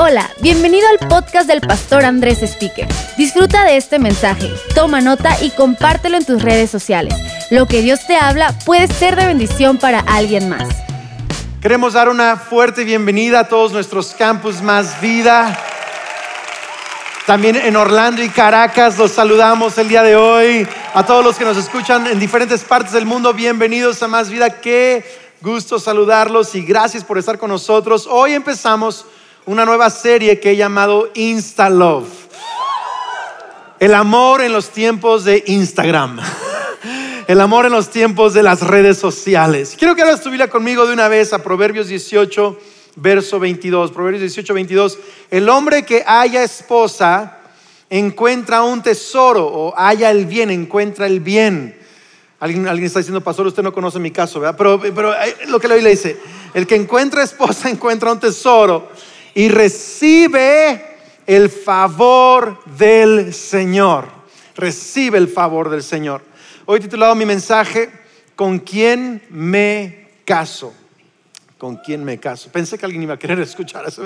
Hola, bienvenido al podcast del pastor Andrés Speaker. Disfruta de este mensaje, toma nota y compártelo en tus redes sociales. Lo que Dios te habla puede ser de bendición para alguien más. Queremos dar una fuerte bienvenida a todos nuestros campus Más Vida. También en Orlando y Caracas los saludamos el día de hoy. A todos los que nos escuchan en diferentes partes del mundo, bienvenidos a Más Vida. Qué gusto saludarlos y gracias por estar con nosotros. Hoy empezamos una nueva serie que he llamado Insta Love. El amor en los tiempos de Instagram. El amor en los tiempos de las redes sociales. Quiero que hagas tu conmigo de una vez a Proverbios 18, verso 22. Proverbios 18, 22. El hombre que haya esposa encuentra un tesoro o haya el bien, encuentra el bien. Alguien, alguien está diciendo, pastor, usted no conoce mi caso, ¿verdad? Pero, pero eh, lo que Biblia dice, el que encuentra esposa encuentra un tesoro y recibe el favor del Señor. Recibe el favor del Señor. Hoy titulado mi mensaje, ¿con quién me caso? ¿Con quién me caso? Pensé que alguien iba a querer escuchar eso.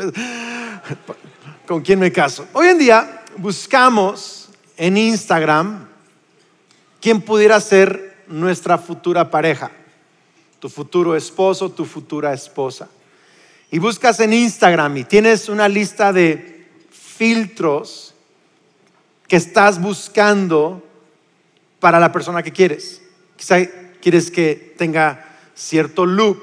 ¿Con quién me caso? Hoy en día buscamos en Instagram quién pudiera ser nuestra futura pareja, tu futuro esposo, tu futura esposa y buscas en Instagram y tienes una lista de filtros que estás buscando para la persona que quieres. Quizá quieres que tenga cierto look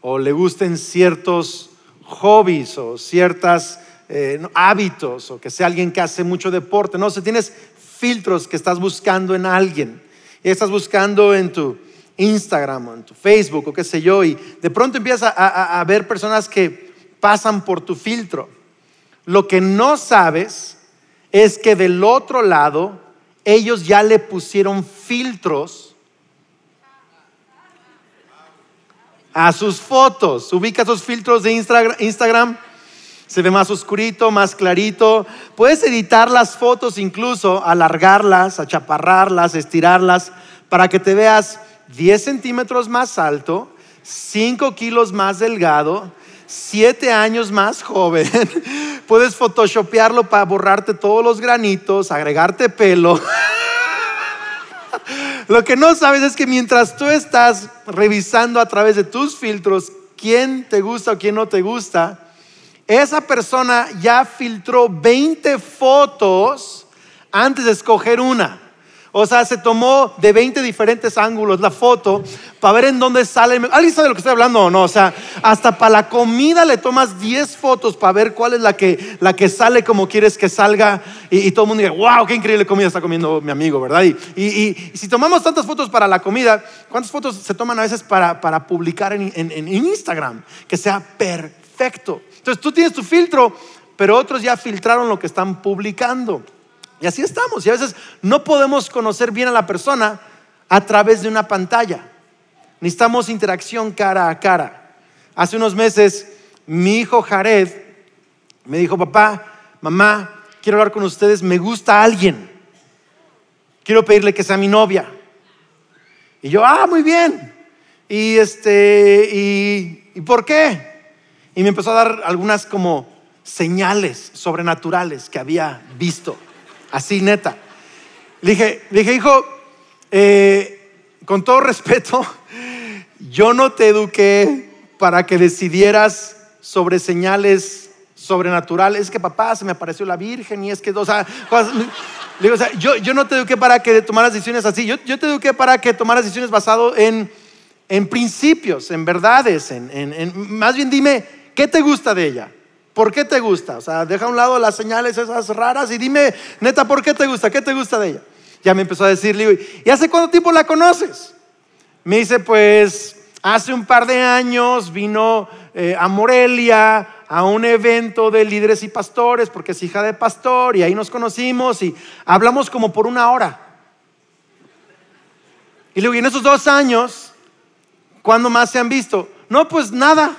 o le gusten ciertos hobbies o ciertos eh, hábitos o que sea alguien que hace mucho deporte. No, o tienes filtros que estás buscando en alguien y estás buscando en tu Instagram o en tu Facebook o qué sé yo, y de pronto empiezas a, ver personas que pasan por tu filtro. Lo que no sabes es que del otro lado ellos ya le pusieron filtros a sus fotos. Ubica esos filtros de Instagram. Se ve más oscurito, más clarito. Puedes editar las fotos incluso, alargarlas, achaparrarlas, estirarlas, para que te veas 10 centímetros más alto, 5 kilos más delgado, 7 años más joven. Puedes photoshopearlo para borrarte todos los granitos, agregarte pelo. Lo que no sabes es que mientras tú estás revisando a través de tus filtros quién te gusta o quién no te gusta, esa persona ya filtró 20 fotos antes de escoger una. O sea, se tomó de 20 diferentes ángulos la foto para ver en dónde sale. ¿Alguien sabe de lo que estoy hablando o no? O sea, hasta para la comida le tomas 10 fotos para ver cuál es la que, la que sale como quieres que salga. Y, todo el mundo dice, wow, qué increíble comida está comiendo mi amigo, ¿verdad? Y, y, si tomamos tantas fotos para la comida, ¿cuántas fotos se toman a veces para, para publicar en, en Instagram? Que sea perfecto. Entonces tú tienes tu filtro, pero otros ya filtraron lo que están publicando. Y así estamos. Y a veces no podemos conocer bien a la persona a través de una pantalla. Necesitamos interacción cara a cara. Hace unos meses mi hijo Jared me dijo, papá, mamá, quiero hablar con ustedes, me gusta alguien. Quiero pedirle que sea mi novia. Y yo, ah, muy bien. Y este, y, ¿y por qué? Y me empezó a dar algunas como señales sobrenaturales que había visto así neta. Le dije, dije hijo, eh, con todo respeto, yo no te eduqué para que decidieras sobre señales sobrenaturales. Es que papá se me apareció la Virgen y es que, o sea, digo, yo, yo, no te eduqué para que tomaras decisiones así. Yo, yo te eduqué para que tomaras decisiones basado en, en principios, en verdades, en, en, más bien dime, ¿qué te gusta de ella? ¿Por qué te gusta? O sea, deja a un lado las señales esas raras y dime, neta, ¿por qué te gusta? ¿Qué te gusta de ella? Ya me empezó a decir, ¿y hace cuánto tiempo la conoces? Me dice, pues hace un par de años vino eh, a Morelia a un evento de líderes y pastores, porque es hija de pastor, y ahí nos conocimos y hablamos como por una hora. Y le digo, ¿y en esos dos años, cuándo más se han visto? No, pues nada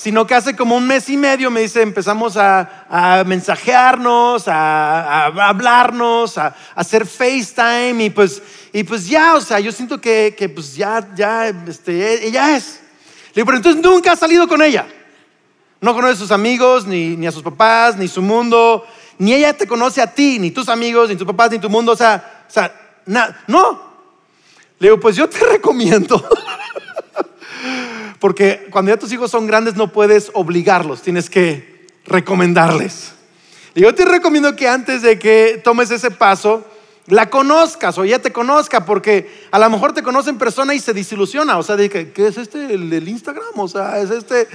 sino que hace como un mes y medio me dice, empezamos a, mensajearnos, a, hablarnos, a, hacer FaceTime y pues, y pues ya, o sea, yo siento que, pues ya, ya, este, ella es. Le digo, pero entonces nunca has salido con ella. No conoce a sus amigos, ni, ni a sus papás, ni su mundo, ni ella te conoce a ti, ni tus amigos, ni tus papás, ni tu mundo. O sea, o sea no. Le digo, pues yo te recomiendo. Porque cuando ya tus hijos son grandes no puedes obligarlos, tienes que recomendarles. Y yo te recomiendo que antes de que tomes ese paso, la conozcas o ya te conozca, porque a lo mejor te conoce en persona y se desilusiona. O sea, de que, ¿qué es este? El del Instagram. O sea, es este.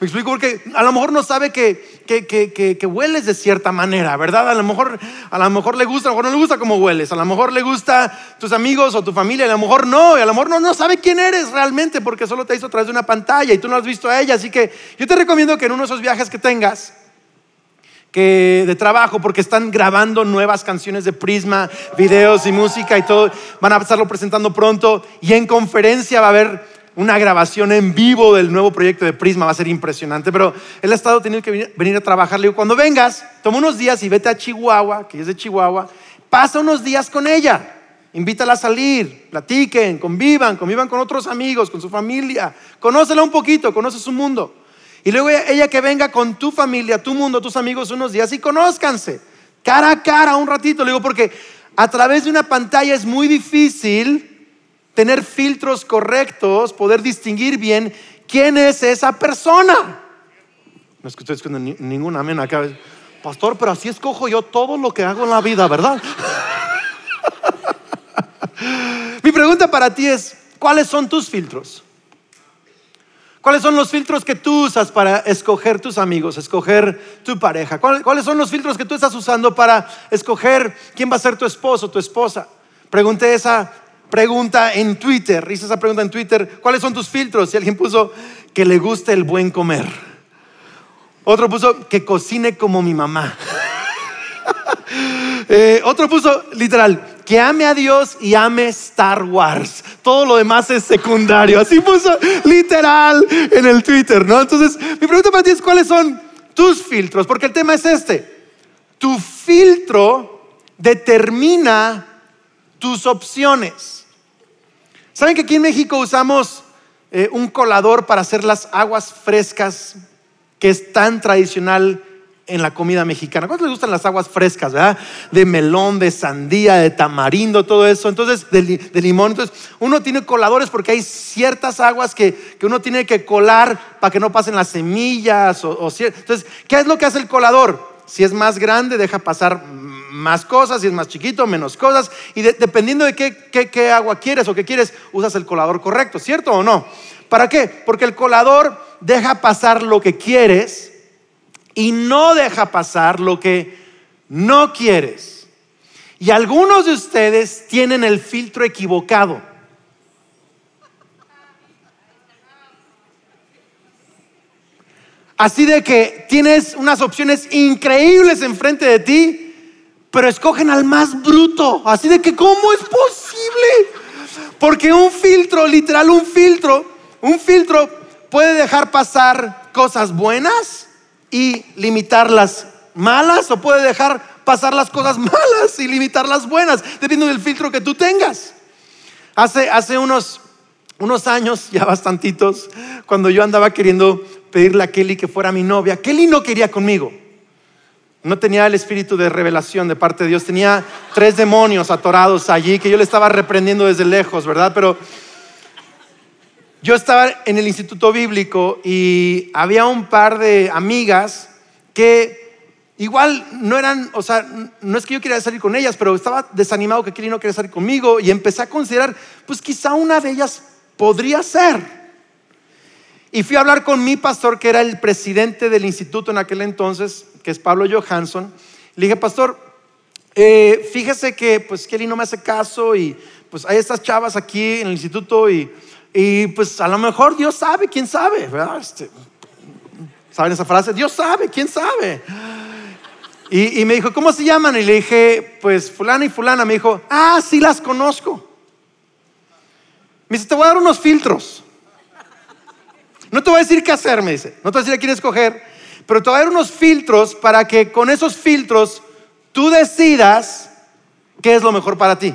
Me explico porque a lo mejor no sabe que, que, que, que, hueles de cierta manera, ¿verdad? A lo, mejor, a lo mejor le gusta, a lo mejor no le gusta cómo hueles. A lo mejor le gusta tus amigos o tu familia, a lo mejor no. Y a lo mejor no, no sabe quién eres realmente porque solo te hizo a través de una pantalla y tú no has visto a ella. Así que yo te recomiendo que en uno de esos viajes que tengas, de trabajo porque están grabando nuevas canciones de Prisma, videos y música y todo. Van a estarlo presentando pronto y en conferencia va a haber una grabación en vivo del nuevo proyecto de Prisma, va a ser impresionante, pero él ha estado teniendo que venir, a trabajar. Le digo, cuando vengas, toma unos días y vete a Chihuahua, que es de Chihuahua, pasa unos días con ella. Invítala a salir, platiquen, convivan, convivan con otros amigos, con su familia. Conócela un poquito, conoce su mundo. Y luego ella, que venga con tu familia, tu mundo, tus amigos unos días y conózcanse cara a cara un ratito. Le digo, porque a través de una pantalla es muy difícil tener filtros correctos, poder distinguir bien quién es esa persona. No escuché ningún amén acá. Pastor, pero así escojo yo todo lo que hago en la vida, ¿verdad? Mi pregunta para ti es, ¿cuáles son tus filtros? ¿Cuáles son los filtros que tú usas para escoger tus amigos, escoger tu pareja? ¿Cuáles son los filtros que tú estás usando para escoger quién va a ser tu esposo, tu esposa? Pregunté esa pregunta en Twitter, hice esa pregunta en Twitter, ¿cuáles son tus filtros? Y alguien puso que le guste el buen comer. Otro puso que cocine como mi mamá. Eh, otro puso literal, que ame a Dios y ame Star Wars. Todo lo demás es secundario. Así puso literal en el Twitter, ¿no? Entonces, mi pregunta para ti es, ¿cuáles son tus filtros? Porque el tema es este. Tu filtro determina tus opciones. ¿Saben que aquí en México usamos eh, un colador para hacer las aguas frescas que es tan tradicional en la comida mexicana. ¿Cuántos les gustan las aguas frescas, verdad? De melón, de sandía, de tamarindo, todo eso. Entonces, de, limón. Entonces, uno tiene coladores porque hay ciertas aguas que, uno tiene que colar para que no pasen las semillas. O, entonces, ¿qué es lo que hace el colador? Si es más grande, deja pasar más cosas, si es más chiquito, menos cosas. Y dependiendo de qué, qué agua quieres o qué quieres, usas el colador correcto, ¿cierto o no? ¿Para qué? Porque el colador deja pasar lo que quieres y no deja pasar lo que no quieres. Y algunos de ustedes tienen el filtro equivocado. Así de que tienes unas opciones increíbles enfrente de ti, pero escogen al más bruto. Así de que, ¿cómo es posible? Porque un filtro, literal, un filtro, un filtro puede dejar pasar cosas buenas y limitar las malas o puede dejar pasar las cosas malas y limitar las buenas, dependiendo del filtro que tú tengas. Hace, hace unos, unos años, ya bastantitos, cuando yo andaba queriendo pedirle a Kelly que fuera mi novia, Kelly no quería conmigo. No tenía el espíritu de revelación de parte de Dios, tenía tres demonios atorados allí que yo le estaba reprendiendo desde lejos, ¿verdad? Pero yo estaba en el instituto bíblico y había un par de amigas que igual no eran, o sea, no es que yo quería salir con ellas, pero estaba desanimado que Kelly no quería salir conmigo y empecé a considerar, pues quizá una de ellas podría ser. Y fui a hablar con mi pastor, que era el presidente del instituto en aquel entonces, que es Pablo Johansson. Le dije, pastor, eh, fíjese que pues Kelly no me hace caso y pues hay estas chavas aquí en el instituto y y pues a lo mejor Dios sabe, quién sabe, ¿verdad? Este, ¿Saben esa frase? Dios sabe, quién sabe. Y, me dijo, ¿cómo se llaman? Y le dije, pues fulana y fulana. Me dijo, ah, sí las conozco. Me dice, te voy a dar unos filtros. No te voy a decir qué hacer, me dice. No te voy a decir a quién escoger. Pero te voy a dar unos filtros para que con esos filtros tú decidas qué es lo mejor para ti.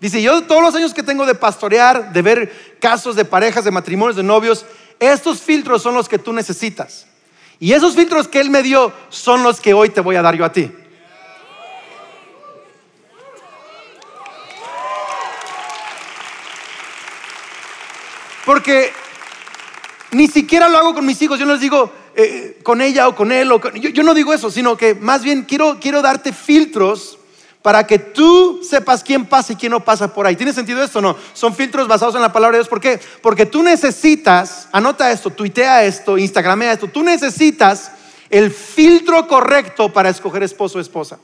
Dice, yo todos los años que tengo de pastorear, de ver casos de parejas, de matrimonios, de novios, estos filtros son los que tú necesitas. Y esos filtros que Él me dio son los que hoy te voy a dar yo a ti. Porque ni siquiera lo hago con mis hijos. Yo no les digo eh, con ella o con él. O yo, no digo eso, sino que más bien quiero, quiero darte filtros para que tú sepas quién pasa y quién no pasa por ahí. ¿Tiene sentido esto o no? Son filtros basados en la palabra de Dios. ¿Por qué? Porque tú necesitas, anota esto, tuitea esto, instagramea esto, tú necesitas el filtro correcto para escoger esposo o esposa.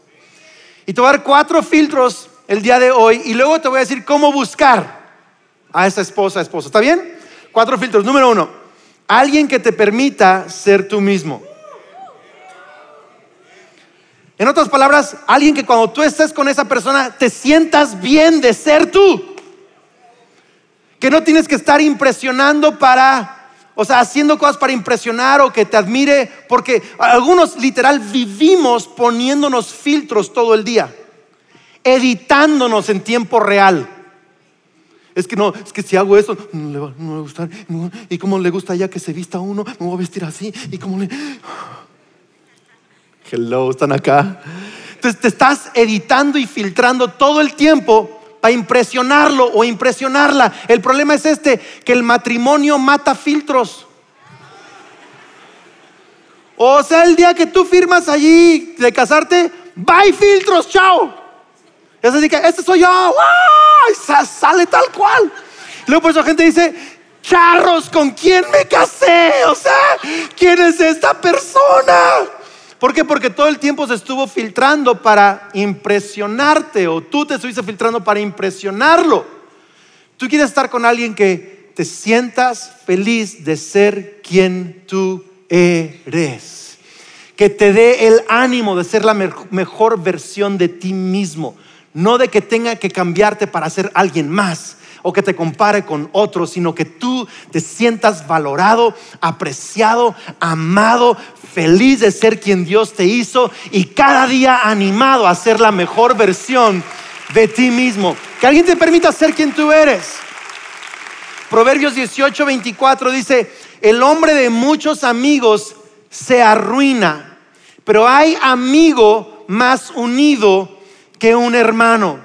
Y te voy a dar cuatro filtros el día de hoy y luego te voy a decir cómo buscar a esa esposa, esposo. ¿Está bien? Cuatro filtros. Número uno, alguien que te permita ser tú mismo. En otras palabras, alguien que cuando tú estés con esa persona te sientas bien de ser tú. Que no tienes que estar impresionando para, o sea, haciendo cosas para impresionar o que te admire, porque algunos literal vivimos poniéndonos filtros todo el día, editándonos en tiempo real. Es que no, es que si hago eso, no le va, a gustar. y como le gusta ya que se vista uno, me voy a vestir así. Y como le. Hello, están acá. Entonces te estás editando y filtrando todo el tiempo para impresionarlo o impresionarla. El problema es este, que el matrimonio mata filtros. O sea, el día que tú firmas allí de casarte, bye filtros, chao. Es así que, este soy yo, sale tal cual. Luego por eso la gente dice, charros, ¿con quién me casé? O sea, ¿quién es esta persona? ¿Por qué? Porque todo el tiempo se estuvo filtrando para impresionarte o tú te estuviste filtrando para impresionarlo. Tú quieres estar con alguien que te sientas feliz de ser quien tú eres. Que te dé el ánimo de ser la mejor versión de ti mismo. No de que tenga que cambiarte para ser alguien más o que te compare con otros, sino que tú te sientas valorado, apreciado, amado, feliz de ser quien Dios te hizo y cada día animado a ser la mejor versión de ti mismo. Que alguien te permita ser quien tú eres. Proverbios 18, 24 dice, el hombre de muchos amigos se arruina, pero hay amigo más unido que un hermano.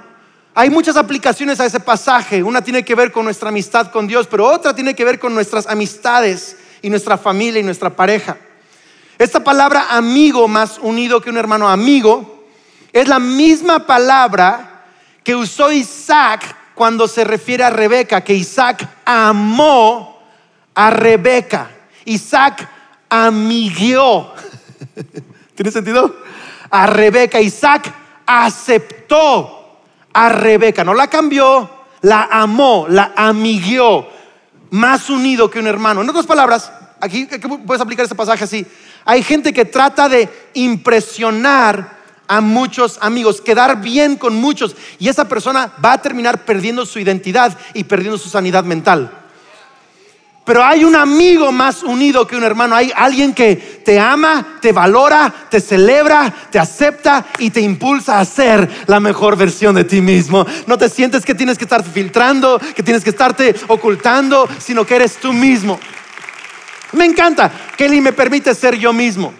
Hay muchas aplicaciones a ese pasaje. Una tiene que ver con nuestra amistad con Dios, pero otra tiene que ver con nuestras amistades y nuestra familia y nuestra pareja. Esta palabra amigo más unido que un hermano amigo es la misma palabra que usó Isaac cuando se refiere a Rebeca, que Isaac amó a Rebeca. Isaac amiguió. ¿Tiene sentido? A Rebeca. Isaac aceptó a Rebeca. No la cambió, la amó, la amiguió. Más unido que un hermano. En otras palabras, aquí puedes aplicar este pasaje así. Hay gente que trata de impresionar a muchos amigos, quedar bien con muchos, y esa persona va a terminar perdiendo su identidad y perdiendo su sanidad mental. Pero hay un amigo más unido que un hermano. Hay alguien que te ama, te valora, te celebra, te acepta y te impulsa a ser la mejor versión de ti mismo. No te sientes que tienes que estar filtrando, que tienes que estarte ocultando, sino que eres tú mismo. Me encanta que Eli me permite ser yo mismo.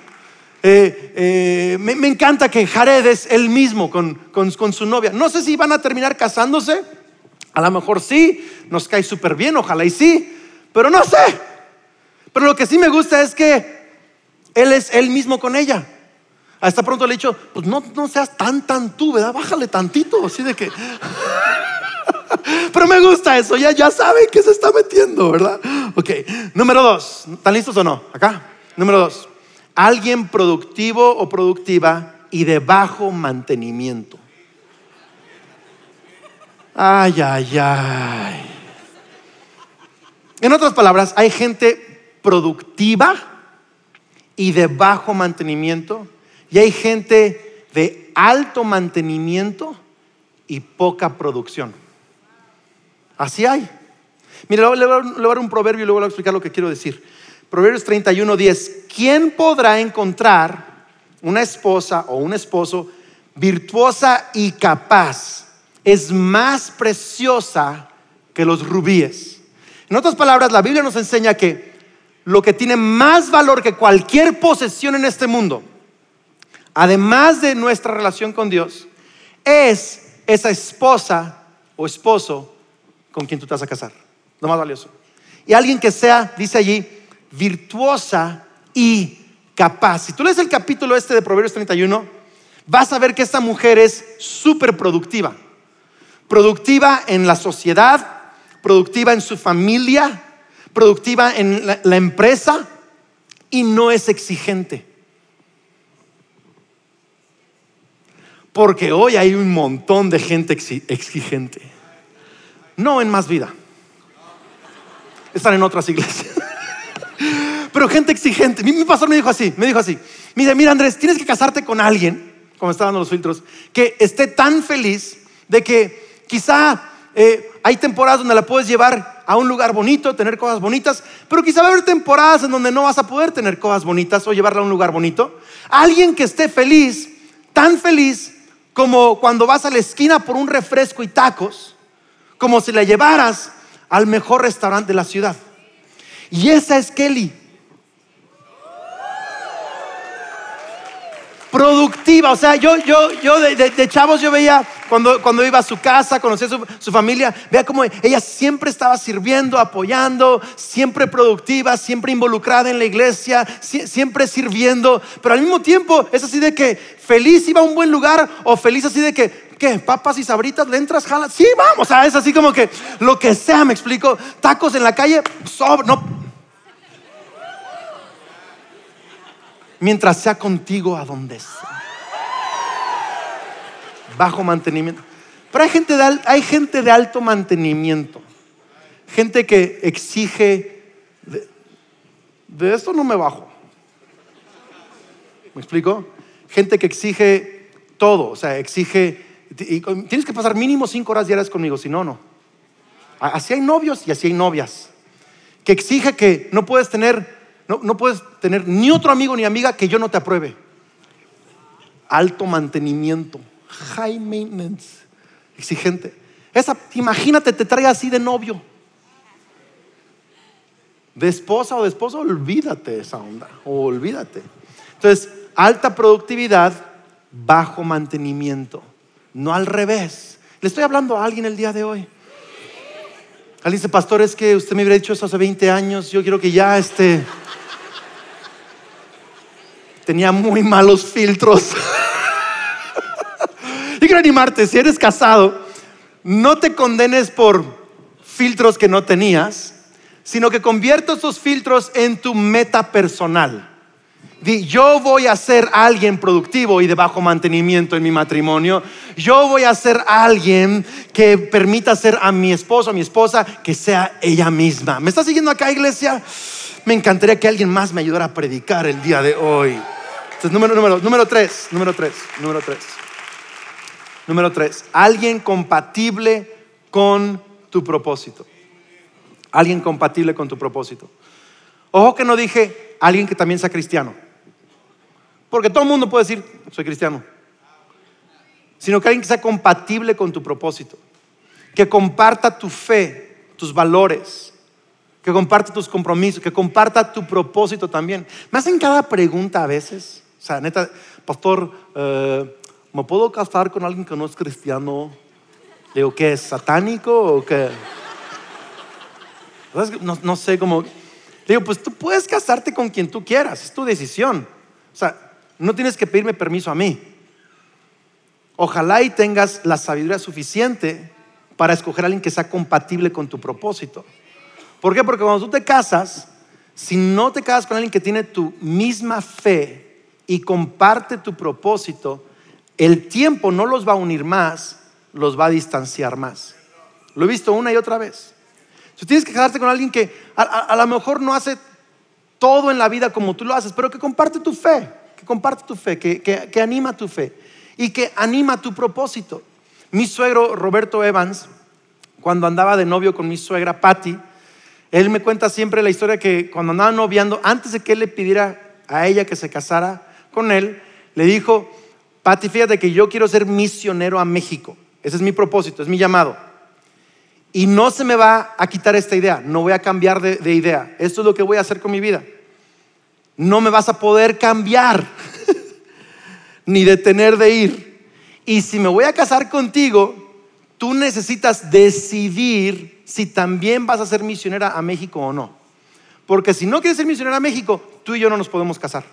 Eh, eh, me, encanta que Jared es él mismo con, con, su novia. No sé si van a terminar casándose. A lo mejor sí, nos cae súper bien, ojalá y sí. Pero no sé. Pero lo que sí me gusta es que él es él mismo con ella. Hasta pronto le he dicho, pues no, no seas tan, tan tú, ¿verdad? Bájale tantito, así de que... Pero me gusta eso, ya, ya saben que se está metiendo, ¿verdad? Ok, número dos, ¿están listos o no? Acá, número dos, alguien productivo o productiva y de bajo mantenimiento. Ay, ay, ay. En otras palabras, hay gente productiva y de bajo mantenimiento y hay gente de alto mantenimiento y poca producción. Así hay. Mira, le voy a dar un proverbio y luego le voy a explicar lo que quiero decir. Proverbios 31, 10. ¿Quién podrá encontrar una esposa o un esposo virtuosa y capaz? Es más preciosa que los rubíes. En otras palabras, la Biblia nos enseña que lo que tiene más valor que cualquier posesión en este mundo, además de nuestra relación con Dios, es esa esposa o esposo con quien tú te vas a casar. Lo más valioso. Y alguien que sea, dice allí, virtuosa y capaz. Si tú lees el capítulo este de Proverbios 31, vas a ver que esta mujer es súper productiva. Productiva en la sociedad, productiva en su familia, productiva en la, empresa y no es exigente. Porque hoy hay un montón de gente exigente. No en más vida. Están en otras iglesias. Pero gente exigente. Mi, pastor me dijo así, me dijo así. Mira, mira Andrés, tienes que casarte con alguien, como está dando los filtros, que esté tan feliz de que quizá eh, hay temporadas donde la puedes llevar a un lugar bonito, tener cosas bonitas, pero quizá va a haber temporadas en donde no vas a poder tener cosas bonitas o llevarla a un lugar bonito. Alguien que esté feliz, tan feliz como cuando vas a la esquina por un refresco y tacos, como si la llevaras al mejor restaurante de la ciudad. Y esa es Kelly. productiva. O sea, yo, yo, yo de, chavos yo veía cuando, cuando iba a su casa, conocía su, su familia, veía como ella siempre estaba sirviendo, apoyando, siempre productiva, siempre involucrada en la iglesia, siempre sirviendo, pero al mismo tiempo es así de que feliz iba a un buen lugar o feliz así de que ¿Qué? ¿Papas y sabritas? ¿Le entras? Jala? Sí, vamos. O sea, es así como que lo que sea, me explico. Tacos en la calle, no, mientras sea contigo a donde sea. Bajo mantenimiento. Pero hay gente de, hay gente de alto mantenimiento. Gente que exige, de, esto no me bajo. ¿Me explico? Gente que exige todo, o sea, exige, tienes que pasar mínimo cinco horas diarias conmigo, si no, no. Así hay novios y así hay novias. Que exige que no puedes tener no, puedes tener ni otro amigo ni amiga que yo no te apruebe. Alto mantenimiento, high maintenance, exigente. Esa, imagínate, te trae así de novio. De esposa o de esposo, olvídate esa onda, olvídate. Entonces, alta productividad, bajo mantenimiento, no al revés. Le estoy hablando a alguien el día de hoy. Alguien dice, pastor, es que usted me hubiera dicho eso hace 20 años, yo quiero que ya esté tenía muy malos filtros. y quiero animarte, si eres casado, no te condenes por filtros que no tenías, sino que convierta esos filtros en tu meta personal. Yo voy a ser alguien productivo y de bajo mantenimiento en mi matrimonio. Yo voy a ser alguien que permita ser a mi esposo, a mi esposa, que sea ella misma. ¿Me está siguiendo acá, iglesia? Me encantaría que alguien más me ayudara a predicar el día de hoy. Entonces, número, número, número tres, número tres, número tres. Número tres, alguien compatible con tu propósito. Alguien compatible con tu propósito. Ojo que no dije alguien que también sea cristiano. Porque todo el mundo puede decir, soy cristiano. Sino que alguien que sea compatible con tu propósito. Que comparta tu fe, tus valores, que comparte tus compromisos, que comparta tu propósito también. Me hacen cada pregunta a veces. O sea, neta, pastor, eh, ¿me puedo casar con alguien que no es cristiano? Le digo, ¿qué es? ¿Satánico o qué? No, no sé cómo. Le digo, pues tú puedes casarte con quien tú quieras, es tu decisión. O sea, no tienes que pedirme permiso a mí. Ojalá y tengas la sabiduría suficiente para escoger a alguien que sea compatible con tu propósito. ¿Por qué? Porque cuando tú te casas, si no te casas con alguien que tiene tu misma fe y comparte tu propósito, el tiempo no los va a unir más, los va a distanciar más. Lo he visto una y otra vez. Si tienes que casarte con alguien que a, lo mejor no hace todo en la vida como tú lo haces, pero que comparte tu fe, que comparte tu fe, que, que anima tu fe y que anima tu propósito. Mi suegro Roberto Evans, cuando andaba de novio con mi suegra Patty, él me cuenta siempre la historia que cuando andaba noviando, antes de que él le pidiera a ella que se casara con él, le dijo, Pati, fíjate que yo quiero ser misionero a México. Ese es mi propósito, es mi llamado. Y no se me va a quitar esta idea, no voy a cambiar de, de idea. Esto es lo que voy a hacer con mi vida. No me vas a poder cambiar, ni detener de ir. Y si me voy a casar contigo, tú necesitas decidir si también vas a ser misionera a México o no. Porque si no quieres ser misionera a México, tú y yo no nos podemos casar.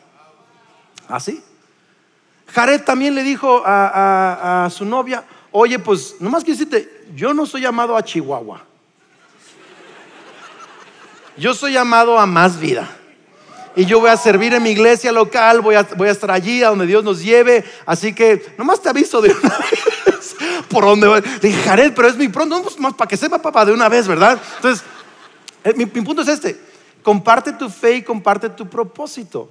¿Así? Jared también le dijo a, a- su novia, oye, pues nomás quiero decirte, yo no soy llamado a Chihuahua. Yo soy llamado a más vida. Y yo voy a servir en mi iglesia local, voy a, voy a estar allí a donde Dios nos lleve. Así que nomás te aviso de una vez por dónde voy. Dije, Jared, pero es muy pronto, no, pues más para que sepa papá de una vez, ¿verdad? Entonces, eh, mi, mi punto es este, comparte tu fe y comparte tu propósito.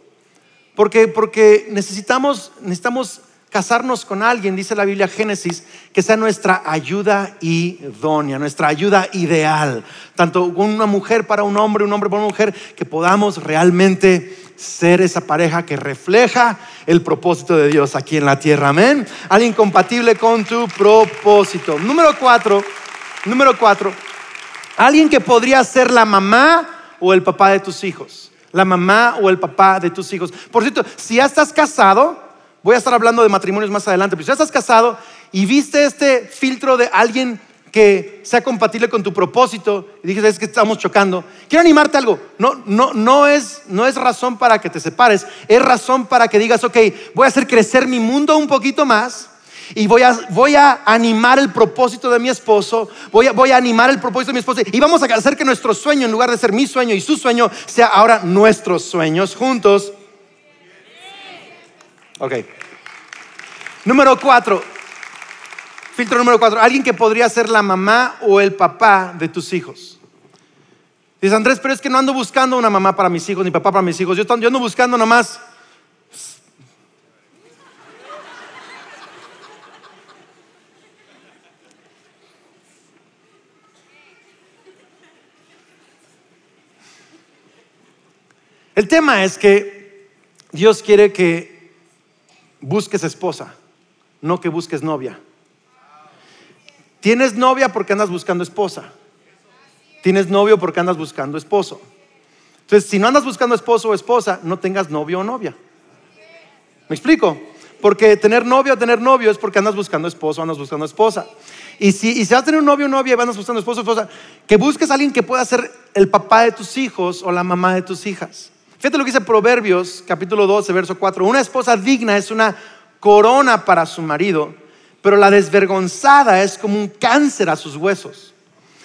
Porque, porque necesitamos, necesitamos casarnos con alguien, dice la Biblia Génesis, que sea nuestra ayuda idónea, nuestra ayuda ideal. Tanto una mujer para un hombre, un hombre para una mujer, que podamos realmente ser esa pareja que refleja el propósito de Dios aquí en la tierra. Amén. Alguien compatible con tu propósito. Número cuatro, número cuatro, alguien que podría ser la mamá o el papá de tus hijos. La mamá o el papá de tus hijos. Por cierto, si ya estás casado, voy a estar hablando de matrimonios más adelante, pero si ya estás casado y viste este filtro de alguien que sea compatible con tu propósito y dices, es que estamos chocando, quiero animarte a algo. No, no, no, es, no es razón para que te separes, es razón para que digas, ok, voy a hacer crecer mi mundo un poquito más y voy a, voy a animar el propósito de mi esposo, voy a, voy a animar el propósito de mi esposa y vamos a hacer que nuestro sueño, en lugar de ser mi sueño y su sueño, sea ahora nuestros sueños juntos. Ok. Número cuatro. Filtro número cuatro. Alguien que podría ser la mamá o el papá de tus hijos. Dice Andrés, pero es que no ando buscando una mamá para mis hijos ni papá para mis hijos. Yo, yo ando buscando nomás El tema es que Dios quiere que busques esposa, no que busques novia. Tienes novia porque andas buscando esposa. Tienes novio porque andas buscando esposo. Entonces, si no andas buscando esposo o esposa, no tengas novio o novia. ¿Me explico? Porque tener novio o tener novio es porque andas buscando esposo o andas buscando esposa. Y si, y si vas a tener un novio o novia y andas buscando esposo o esposa, que busques a alguien que pueda ser el papá de tus hijos o la mamá de tus hijas. Fíjate lo que dice Proverbios, capítulo 12, verso 4. Una esposa digna es una corona para su marido, pero la desvergonzada es como un cáncer a sus huesos.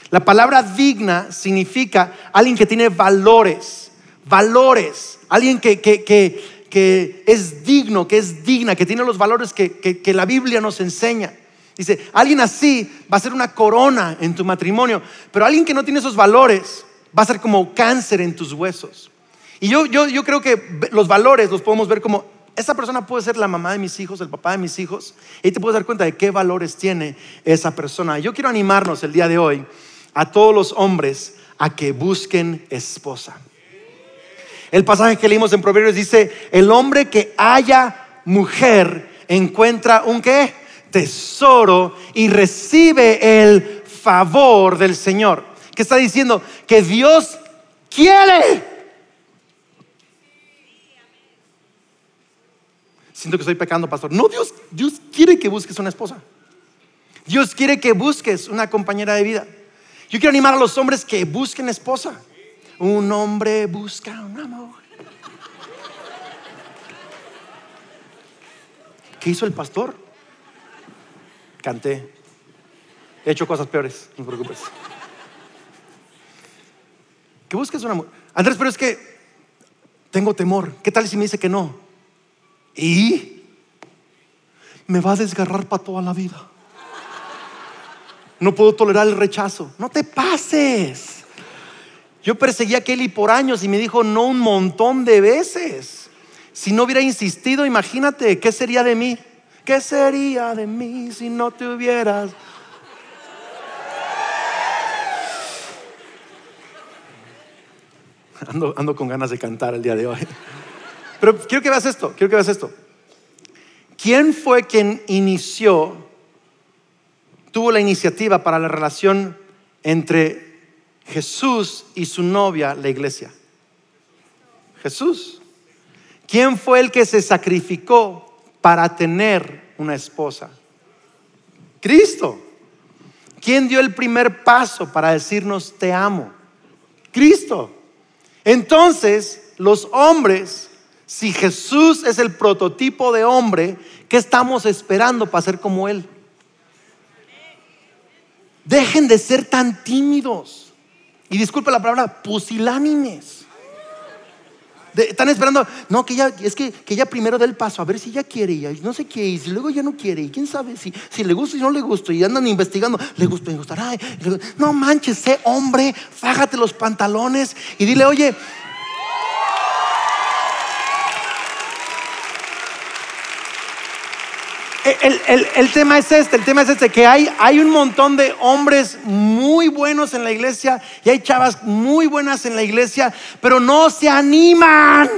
La palabra digna significa alguien que tiene valores, valores, alguien que, que, que, que es digno, que es digna, que tiene los valores que, la Biblia nos enseña. Dice, alguien así va a ser una corona en tu matrimonio, pero alguien que no tiene esos valores va a ser como cáncer en tus huesos. Y yo, yo, yo creo que los valores los podemos ver como, esa persona puede ser la mamá de mis hijos, el papá de mis hijos, y te puedes dar cuenta de qué valores tiene esa persona. Yo quiero animarnos el día de hoy a todos los hombres a que busquen esposa. El pasaje que leímos en Proverbios dice, el hombre que haya mujer encuentra un qué? Tesoro y recibe el favor del Señor. ¿Qué está diciendo? Que Dios quiere. Siento que estoy pecando, pastor. No, Dios, Dios quiere que busques una esposa. Dios quiere que busques una compañera de vida. Yo quiero animar a los hombres que busquen esposa. Un hombre busca una mujer. ¿Qué hizo el pastor? Canté. He hecho cosas peores, no te preocupes. Que busques una mujer. Andrés, pero es que tengo temor. ¿Qué tal si me dice que no? Y me va a desgarrar para toda la vida. No puedo tolerar el rechazo. No te pases. Yo perseguí a Kelly por años y me dijo no un montón de veces. Si no hubiera insistido, imagínate, ¿qué sería de mí? ¿Qué sería de mí si no te hubieras? Ando, ando con ganas de cantar el día de hoy. Pero quiero que veas esto, quiero que veas esto. ¿Quién fue quien inició, tuvo la iniciativa para la relación entre Jesús y su novia, la iglesia? Jesús. ¿Quién fue el que se sacrificó para tener una esposa? Cristo. ¿Quién dio el primer paso para decirnos te amo? Cristo. Entonces, los hombres, si Jesús es el prototipo de hombre, ¿qué estamos esperando para ser como Él? Dejen de ser tan tímidos. Y disculpe la palabra, pusilánimes están esperando, no, que ella, es que, que ella primero dé el paso, a ver si ella quiere, y no sé qué, y si luego ya no quiere, y quién sabe si, si le gusta y no le gusta, y andan investigando, le gusta, me gustará. No manches, sé hombre, fájate los pantalones y dile, oye, El, tema es este, el tema es este, que hay, hay un montón de hombres muy buenos en la iglesia y hay chavas muy buenas en la iglesia, pero no se animan.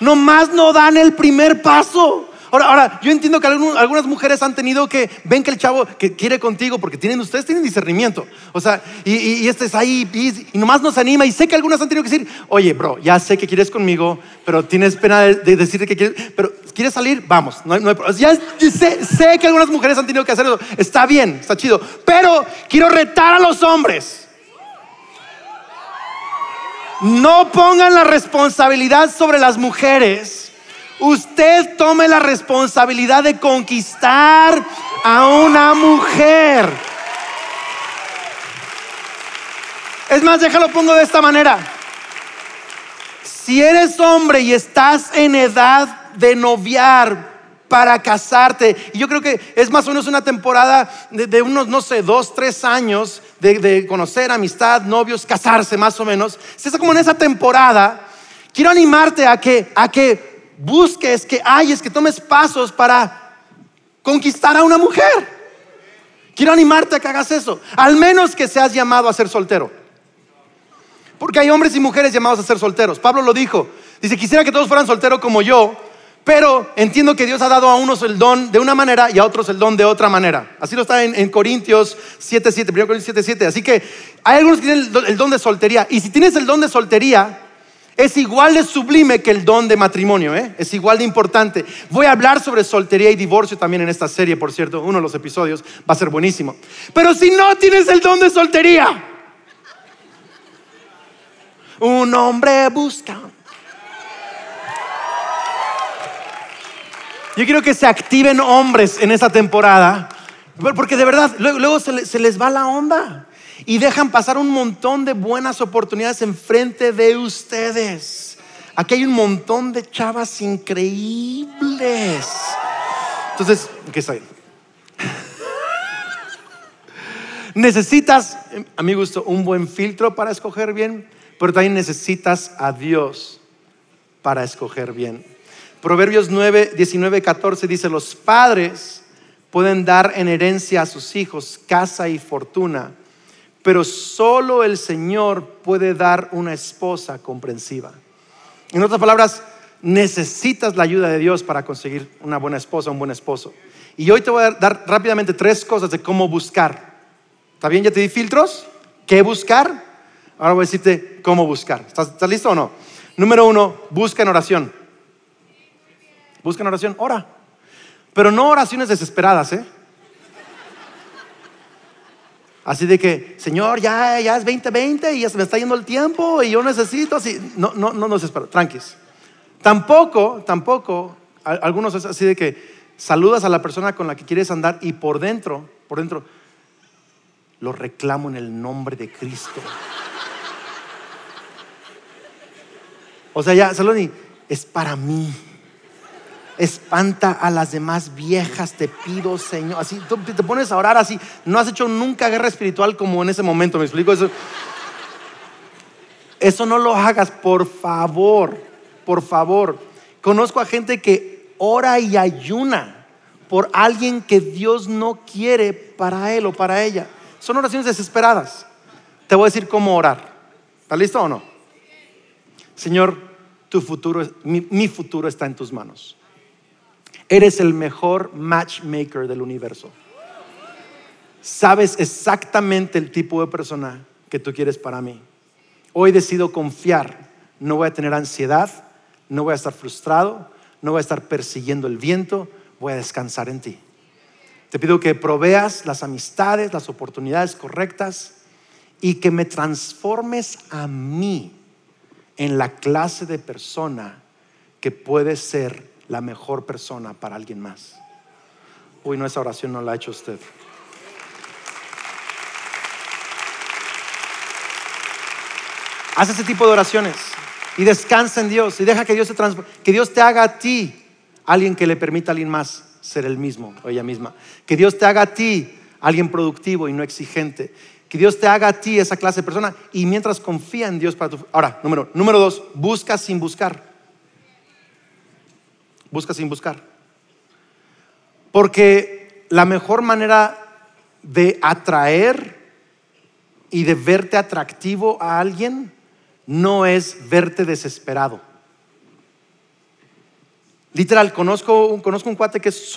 Nomás no dan el primer paso. Ahora, ahora, yo entiendo que algunas mujeres han tenido que, ven que el chavo que quiere contigo, porque tienen, ustedes tienen discernimiento. O sea, y, este es ahí, y, nomás nos anima. Y sé que algunas han tenido que decir, oye, bro, ya sé que quieres conmigo, pero tienes pena de, decirte que quieres, pero ¿quieres salir? Vamos, no hay, Ya sé, sé que algunas mujeres han tenido que hacer eso. Está bien, está chido. Pero quiero retar a los hombres. No pongan la responsabilidad sobre las mujeres usted tome la responsabilidad de conquistar a una mujer. Es más, déjalo pongo de esta manera. Si eres hombre y estás en edad de noviar para casarte, y yo creo que es más o menos una temporada de, unos, no sé, dos, tres años de, de, conocer amistad, novios, casarse más o menos. Si estás como en esa temporada, quiero animarte a que, a que busques, que hayes, que tomes pasos para conquistar a una mujer. Quiero animarte a que hagas eso, al menos que seas llamado a ser soltero. Porque hay hombres y mujeres llamados a ser solteros. Pablo lo dijo. Dice, quisiera que todos fueran solteros como yo, pero entiendo que Dios ha dado a unos el don de una manera y a otros el don de otra manera. Así lo está en, Corintios 7.7, 1 Corintios 7.7. Así que hay algunos que tienen el don de soltería. Y si tienes el don de soltería, es igual de sublime que el don de matrimonio, ¿eh? es igual de importante. Voy a hablar sobre soltería y divorcio también en esta serie, por cierto, uno de los episodios va a ser buenísimo. Pero si no tienes el don de soltería, un hombre busca. Yo quiero que se activen hombres en esta temporada, porque de verdad, luego, se les va la onda y dejan pasar un montón de buenas oportunidades enfrente de ustedes. Aquí hay un montón de chavas increíbles. Entonces, ¿qué está necesitas, a mi gusto, un buen filtro para escoger bien, pero también necesitas a Dios para escoger bien. Proverbios 9, 19, 14 dice, los padres pueden dar en herencia a sus hijos casa y fortuna pero solo el Señor puede dar una esposa comprensiva. En otras palabras, necesitas la ayuda de Dios para conseguir una buena esposa, un buen esposo. Y hoy te voy a dar rápidamente tres cosas de cómo buscar. ¿Está bien? ¿Ya te di filtros? ¿Qué buscar? Ahora voy a decirte cómo buscar. ¿Estás, ¿Estás, listo o no? Número uno, busca en oración. Busca en oración, ora. Pero no oraciones desesperadas, ¿eh? Así de que, Señor, ya, ya es 2020 y ya se me está yendo el tiempo y yo necesito así. No, no, no nos espero, tranquis. Tampoco, tampoco, algunos es así de que saludas a la persona con la que quieres andar y por dentro, por dentro, lo reclamo en el nombre de Cristo. O sea, ya, Saloni, es para mí espanta a las demás viejas, te pido, Señor. Así te pones a orar así. No has hecho nunca guerra espiritual como en ese momento, ¿me explico? Eso, eso no lo hagas, por favor, por favor. Conozco a gente que ora y ayuna por alguien que Dios no quiere para él o para ella. Son oraciones desesperadas. Te voy a decir cómo orar. ¿Está listo o no? Señor, tu futuro, mi futuro está en tus manos. Eres el mejor matchmaker del universo. sabes exactamente el tipo de persona que tú quieres para mí. Hoy decido confiar, no voy a tener ansiedad, no voy a estar frustrado, no voy a estar persiguiendo el viento, voy a descansar en ti. Te pido que proveas las amistades, las oportunidades correctas y que me transformes a mí en la clase de persona que puede ser la mejor persona para alguien más. Uy, no, esa oración no la ha hecho usted. Haz ese tipo de oraciones y descansa en Dios y deja que Dios, te haga a ti alguien que le permita a alguien más ser el mismo o ella misma. Que Dios te haga a ti alguien productivo y no exigente. Que Dios te haga a ti esa clase de persona y mientras confía en Dios para tu... Ahora, número, número dos, busca sin buscar. Busca sin buscar. Porque la mejor manera de atraer y de verte atractivo a alguien no es verte desesperado. Literal, conozco, conozco un cuate que es,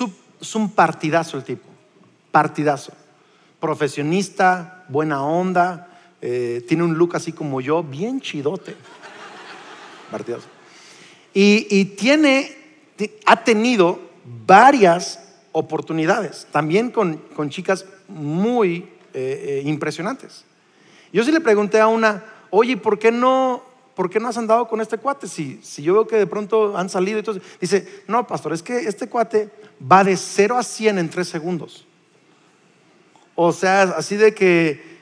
un partidazo el tipo, partidazo. Profesionista, buena onda, eh, tiene un look así como yo, bien chidote. Partidazo. Y, tiene, ha tenido varias oportunidades, también con, chicas muy eh, eh, impresionantes. Yo sí le pregunté a una, oye, ¿por qué no, por qué no has andado con este cuate? Si, si yo veo que de pronto han salido y todo. Dice, no, pastor, es que este cuate va de 0 a 100 en 3 segundos. O sea, así de que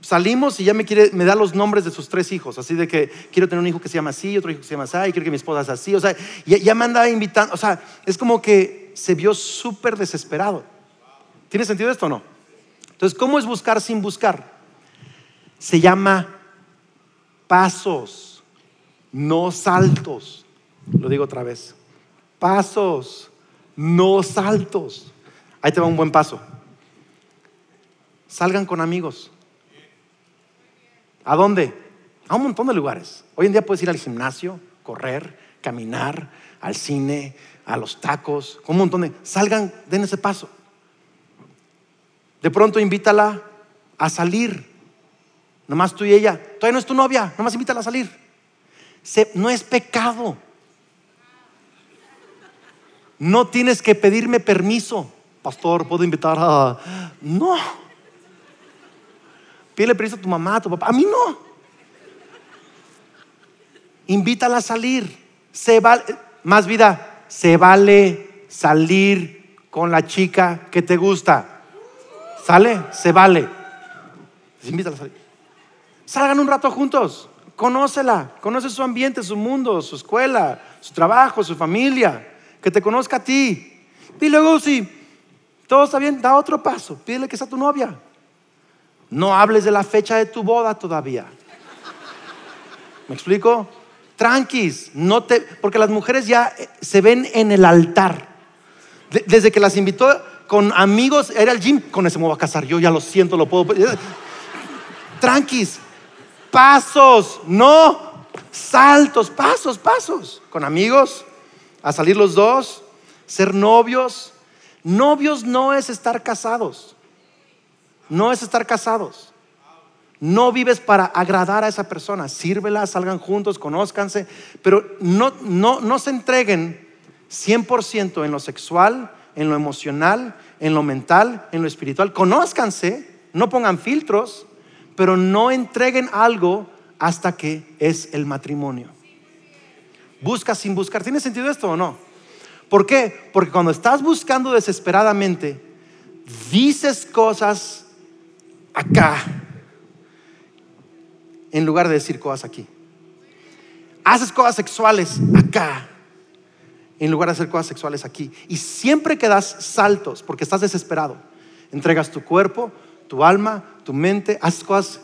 salimos y ya me da los nombres de sus tres hijos, así de que quiero tener un hijo que se llama así, otro hijo que se llama así, y quiero que mi esposa sea así, o sea, ya, ya me anda invitando, o sea, es como que se vio súper desesperado. ¿Tiene sentido esto o no? Entonces, ¿cómo es buscar sin buscar? Se llama pasos, no saltos. Lo digo otra vez. Pasos, no saltos. Ahí te va un buen paso. Salgan con amigos. ¿A dónde? A un montón de lugares. Hoy en día puedes ir al gimnasio, correr, caminar, al cine, a los tacos, un montón de... Salgan, den ese paso. De pronto invítala a salir nomás tú y ella, todavía no es tu novia, nomás invítala a salir. no es pecado. No tienes que pedirme permiso. Pastor, ¿puedo invitar a...? No. Pídele permiso a tu mamá, a tu papá. A mí no. Invítala a salir. Se vale, más vida, se vale salir con la chica que te gusta. ¿Sale? Se vale. Invítala a salir. Salgan un rato juntos, conócela, conoce su ambiente, su mundo, su escuela, su trabajo, su familia, que te conozca a ti. Y luego si todo está bien, da otro paso, pídele que sea tu novia. No hables de la fecha de tu boda todavía. ¿Me explico? Tranquis, no te, porque las mujeres ya eh, se ven en el altar. desde que las invitó con amigos, era el gym, con ese me voy a casar, yo ya lo siento, lo puedo. Tranquis, pasos, no saltos, pasos, pasos. Con amigos, a salir los dos, ser novios. Novios no es estar casados. No es estar casados. No vives para agradar a esa persona. Sírvela, salgan juntos, conózcanse, pero no, no, no se entreguen 100% en lo sexual, en lo emocional, en lo mental, en lo espiritual. Conózcanse, no pongan filtros, pero no entreguen algo hasta que es el matrimonio. Busca sin buscar. ¿Tiene sentido esto o no? ¿Por qué? Porque cuando estás buscando desesperadamente, dices cosas acá en lugar de decir cosas aquí. Haces cosas sexuales acá en lugar de hacer cosas sexuales aquí. Y siempre que das saltos porque estás desesperado. Entregas tu cuerpo, tu alma, tu mente, haces cosas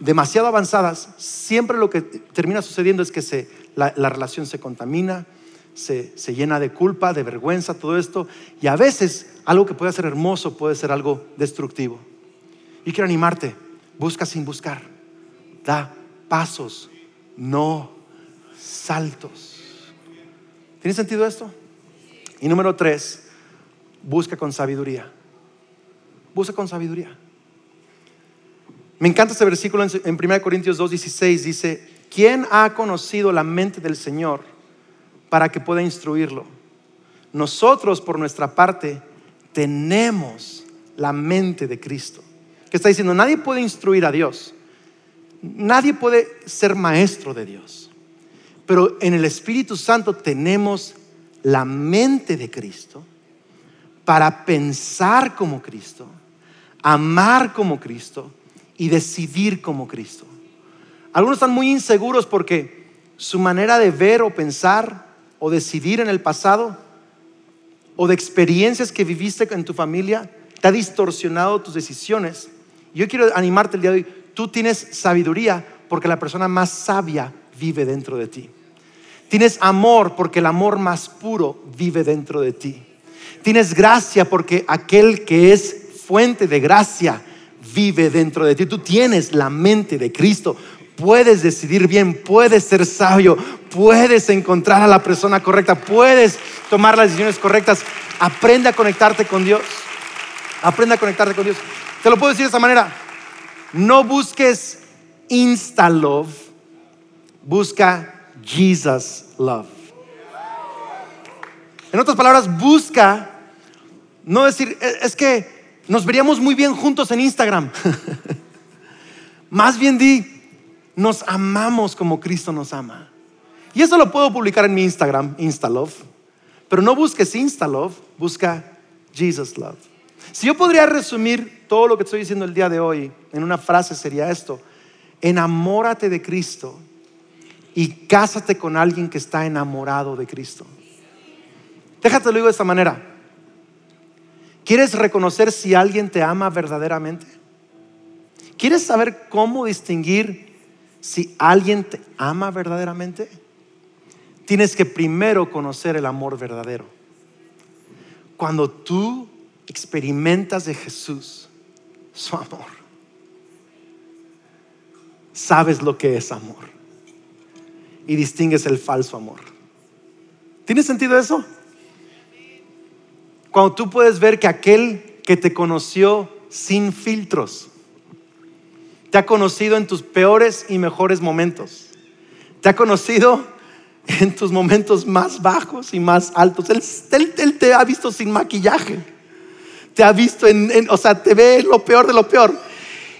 demasiado avanzadas, siempre lo que termina sucediendo es que se, la, relación se contamina, se, se, llena de culpa, de vergüenza, todo esto, y a veces algo que puede ser hermoso puede ser algo destructivo. Y quiero animarte, busca sin buscar, da pasos, no saltos. ¿Tiene sentido esto? Y número tres, busca con sabiduría Busca con sabiduría. Me encanta este versículo en 1 Corintios 2.16. Dice, ¿quién ha conocido la mente del Señor para que pueda instruirlo? Nosotros, por nuestra parte, tenemos la mente de Cristo. Que está diciendo, nadie puede instruir a Dios. Nadie puede ser maestro de Dios. Pero en el Espíritu Santo tenemos la mente de Cristo para pensar como Cristo, amar como Cristo y decidir como Cristo. Algunos están muy inseguros porque su manera de ver o pensar o decidir en el pasado o de experiencias que viviste en tu familia te ha distorsionado tus decisiones. Yo quiero animarte el día de hoy. Tú tienes sabiduría porque la persona más sabia vive dentro de ti. Tienes amor porque el amor más puro vive dentro de ti. Tienes gracia porque aquel que es fuente de gracia vive dentro de ti. Tú tienes la mente de Cristo. Puedes decidir bien, puedes ser sabio, puedes encontrar a la persona correcta, puedes tomar las decisiones correctas. Aprende a conectarte con Dios. Aprende a conectarte con Dios. Te lo puedo decir de esta manera. No busques insta love, busca Jesus love. En otras palabras, busca no decir, es que nos veríamos muy bien juntos en Instagram. Más bien di, nos amamos como Cristo nos ama. Y eso lo puedo publicar en mi Instagram, Instalove. Pero no busques Instalove, busca Jesus Love. Si yo podría resumir todo lo que estoy diciendo el día de hoy en una frase sería esto. Enamórate de Cristo y cásate con alguien que está enamorado de Cristo. Déjate lo digo de esta manera. ¿Quieres reconocer si alguien te ama verdaderamente? ¿Quieres saber cómo distinguir si alguien te ama verdaderamente? Tienes que primero conocer el amor verdadero. Cuando tú experimentas de Jesús su amor, sabes lo que es amor y distingues el falso amor. ¿Tiene sentido eso? Cuando tú puedes ver que aquel que te conoció sin filtros, te ha conocido en tus peores y mejores momentos, te ha conocido en tus momentos más bajos y más altos. Él, te ha visto sin maquillaje, te ha visto en, o sea, te ve lo peor de lo peor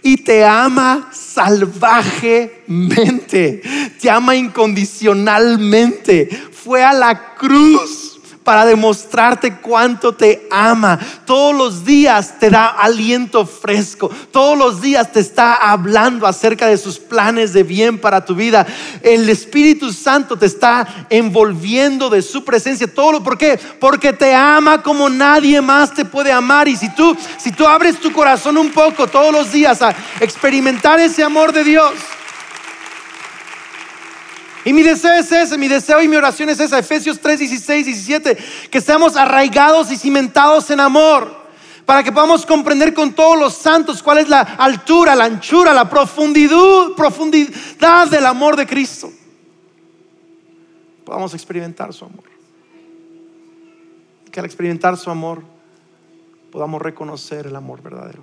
y te ama salvajemente, te ama incondicionalmente. Fue a la cruz para demostrarte cuánto te ama. Todos los días te da aliento fresco. Todos los días te está hablando acerca de sus planes de bien para tu vida. El Espíritu Santo te está envolviendo de su presencia. Todo lo, ¿por qué? Porque te ama como nadie más te puede amar. Y si tú, si tú abres tu corazón un poco todos los días a experimentar ese amor de Dios, y mi deseo es ese, mi deseo y mi oración es esa, Efesios 3, 16, 17, que seamos arraigados y cimentados en amor, para que podamos comprender con todos los santos cuál es la altura, la anchura, la profundidad, profundidad del amor de Cristo. Podamos experimentar su amor. Que al experimentar su amor podamos reconocer el amor verdadero.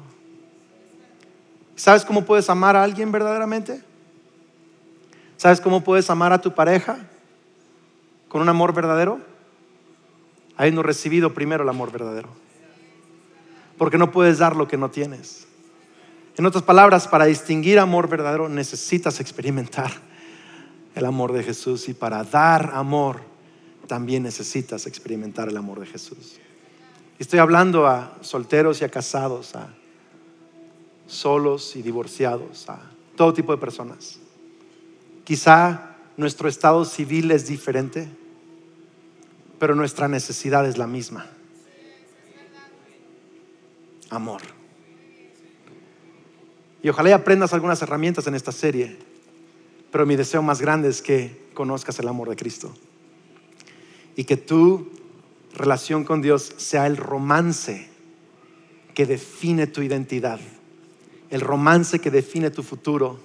¿Sabes cómo puedes amar a alguien verdaderamente? ¿Sabes cómo puedes amar a tu pareja con un amor verdadero? Habiendo recibido primero el amor verdadero. Porque no puedes dar lo que no tienes. En otras palabras, para distinguir amor verdadero necesitas experimentar el amor de Jesús y para dar amor también necesitas experimentar el amor de Jesús. Estoy hablando a solteros y a casados, a solos y divorciados, a todo tipo de personas. Quizá nuestro estado civil es diferente, pero nuestra necesidad es la misma. Amor. Y ojalá aprendas algunas herramientas en esta serie, pero mi deseo más grande es que conozcas el amor de Cristo y que tu relación con Dios sea el romance que define tu identidad, el romance que define tu futuro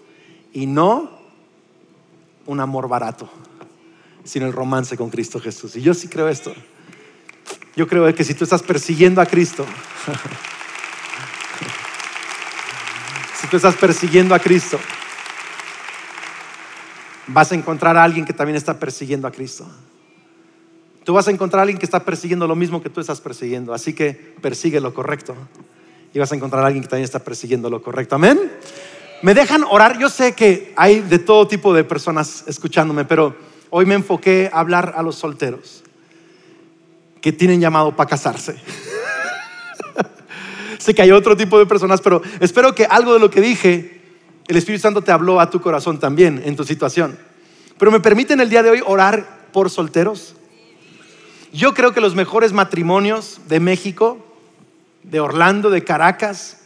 y no un amor barato, sino el romance con Cristo Jesús. Y yo sí creo esto. Yo creo que si tú estás persiguiendo a Cristo, tú estás persiguiendo a Cristo, vas a encontrar a alguien que también está persiguiendo a Cristo. Tú vas a encontrar a alguien que está persiguiendo lo mismo que tú estás persiguiendo. Así que persigue lo correcto. Y vas a encontrar a alguien que también está persiguiendo lo correcto. Amén. ¿Me dejan orar? Yo sé que hay de todo tipo de personas escuchándome, pero hoy me enfoqué a hablar a los solteros que tienen llamado para casarse. sé que hay otro tipo de personas, pero espero que algo de lo que dije, el Espíritu Santo te habló a tu corazón también en tu situación. Pero me permiten el día de hoy orar por solteros. Yo creo que los mejores matrimonios de México, de Orlando, de Caracas,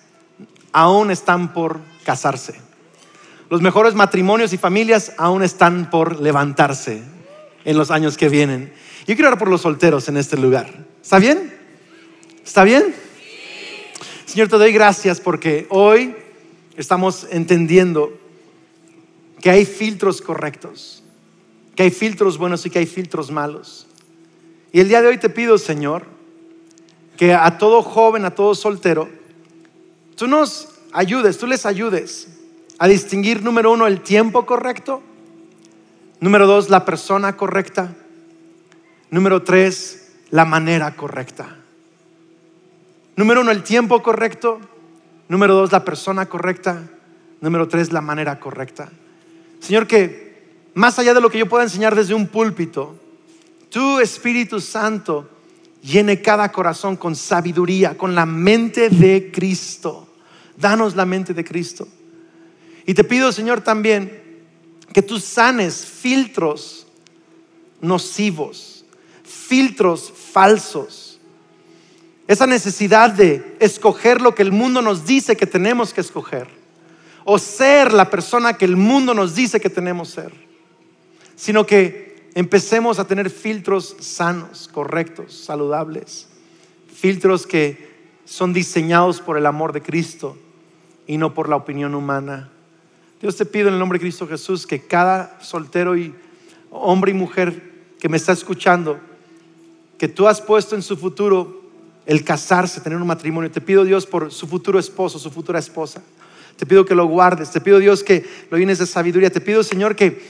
aún están por casarse. Los mejores matrimonios y familias aún están por levantarse en los años que vienen. Yo quiero orar por los solteros en este lugar. ¿Está bien? ¿Está bien? Señor, te doy gracias porque hoy estamos entendiendo que hay filtros correctos, que hay filtros buenos y que hay filtros malos. Y el día de hoy te pido, Señor, que a todo joven, a todo soltero, tú nos ayudes, tú les ayudes a distinguir, número uno, el tiempo correcto, número dos, la persona correcta, número tres, la manera correcta. Número uno, el tiempo correcto, número dos, la persona correcta, número tres, la manera correcta. Señor, que más allá de lo que yo pueda enseñar desde un púlpito, tu Espíritu Santo llene cada corazón con sabiduría, con la mente de Cristo. Danos la mente de Cristo. Y te pido, Señor, también que tú sanes filtros nocivos, filtros falsos. Esa necesidad de escoger lo que el mundo nos dice que tenemos que escoger. O ser la persona que el mundo nos dice que tenemos ser. Sino que empecemos a tener filtros sanos, correctos, saludables. Filtros que son diseñados por el amor de Cristo y no por la opinión humana. Dios te pido en el nombre de Cristo Jesús que cada soltero y hombre y mujer que me está escuchando, que tú has puesto en su futuro el casarse, tener un matrimonio. Te pido Dios por su futuro esposo, su futura esposa. Te pido que lo guardes. Te pido Dios que lo llenes de sabiduría. Te pido Señor que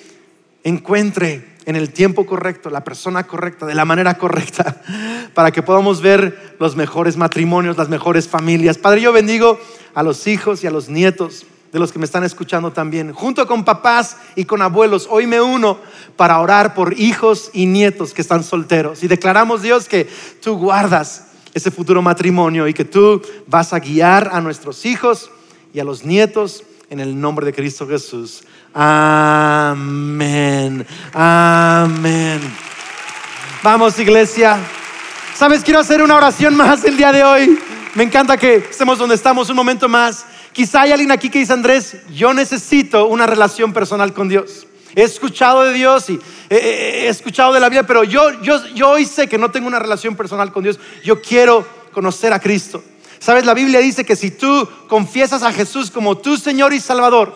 encuentre en el tiempo correcto, la persona correcta, de la manera correcta, para que podamos ver los mejores matrimonios, las mejores familias. Padre, yo bendigo a los hijos y a los nietos de los que me están escuchando también, junto con papás y con abuelos. Hoy me uno para orar por hijos y nietos que están solteros. Y declaramos, Dios, que tú guardas ese futuro matrimonio y que tú vas a guiar a nuestros hijos y a los nietos en el nombre de Cristo Jesús. Amén. Amén. Vamos, iglesia. Sabes, quiero hacer una oración más el día de hoy. Me encanta que estemos donde estamos un momento más. Quizá hay alguien aquí que dice, Andrés, yo necesito una relación personal con Dios. He escuchado de Dios y he, escuchado de la vida, pero yo, yo, yo hoy sé que no tengo una relación personal con Dios. Yo quiero conocer a Cristo. Sabes, la Biblia dice que si tú confiesas a Jesús como tu Señor y Salvador,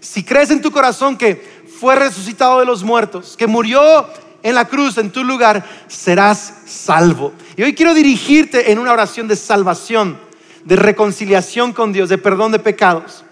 si crees en tu corazón que fue resucitado de los muertos, que murió en la cruz en tu lugar, serás salvo. Y hoy quiero dirigirte en una oración de salvación, de reconciliación con Dios, de perdón de pecados.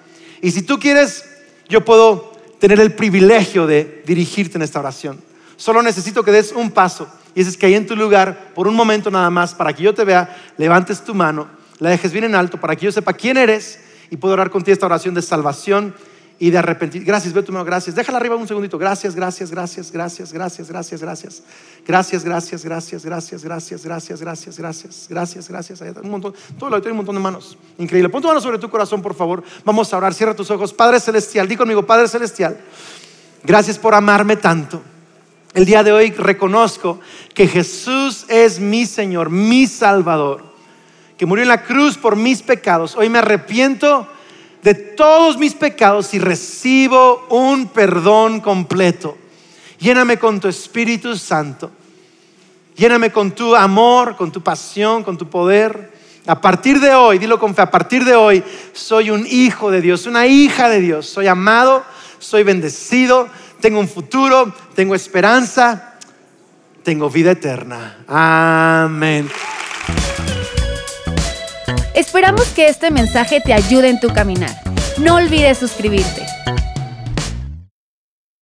Y si tú quieres, yo puedo tener el privilegio de dirigirte en esta oración. Solo necesito que des un paso. Y es que ahí en tu lugar, por un momento nada más, para que yo te vea, levantes tu mano, la dejes bien en alto, para que yo sepa quién eres y puedo orar contigo esta oración de salvación y de arrepentir. Gracias, veo tu mano, gracias. Déjala arriba un segundito. Gracias, gracias, gracias, gracias, gracias, gracias, gracias. Gracias, gracias, gracias, gracias, gracias, gracias, gracias, gracias, gracias, gracias. Un montón, todo lo hay un montón de manos. Increíble. Pon tu mano sobre tu corazón, por favor. Vamos a orar. Cierra tus ojos. Padre Celestial, di conmigo, Padre Celestial. Gracias por amarme tanto. El día de hoy reconozco que Jesús es mi Señor, mi Salvador, que murió en la cruz por mis pecados. Hoy me arrepiento de todos mis pecados y recibo un perdón completo. Lléname con tu Espíritu Santo. Lléname con tu amor, con tu pasión, con tu poder. A partir de hoy, dilo con fe, a partir de hoy soy un hijo de Dios, una hija de Dios. Soy amado, soy bendecido, tengo un futuro, tengo esperanza, tengo vida eterna. Amén. Esperamos que este mensaje te ayude en tu caminar. No olvides suscribirte.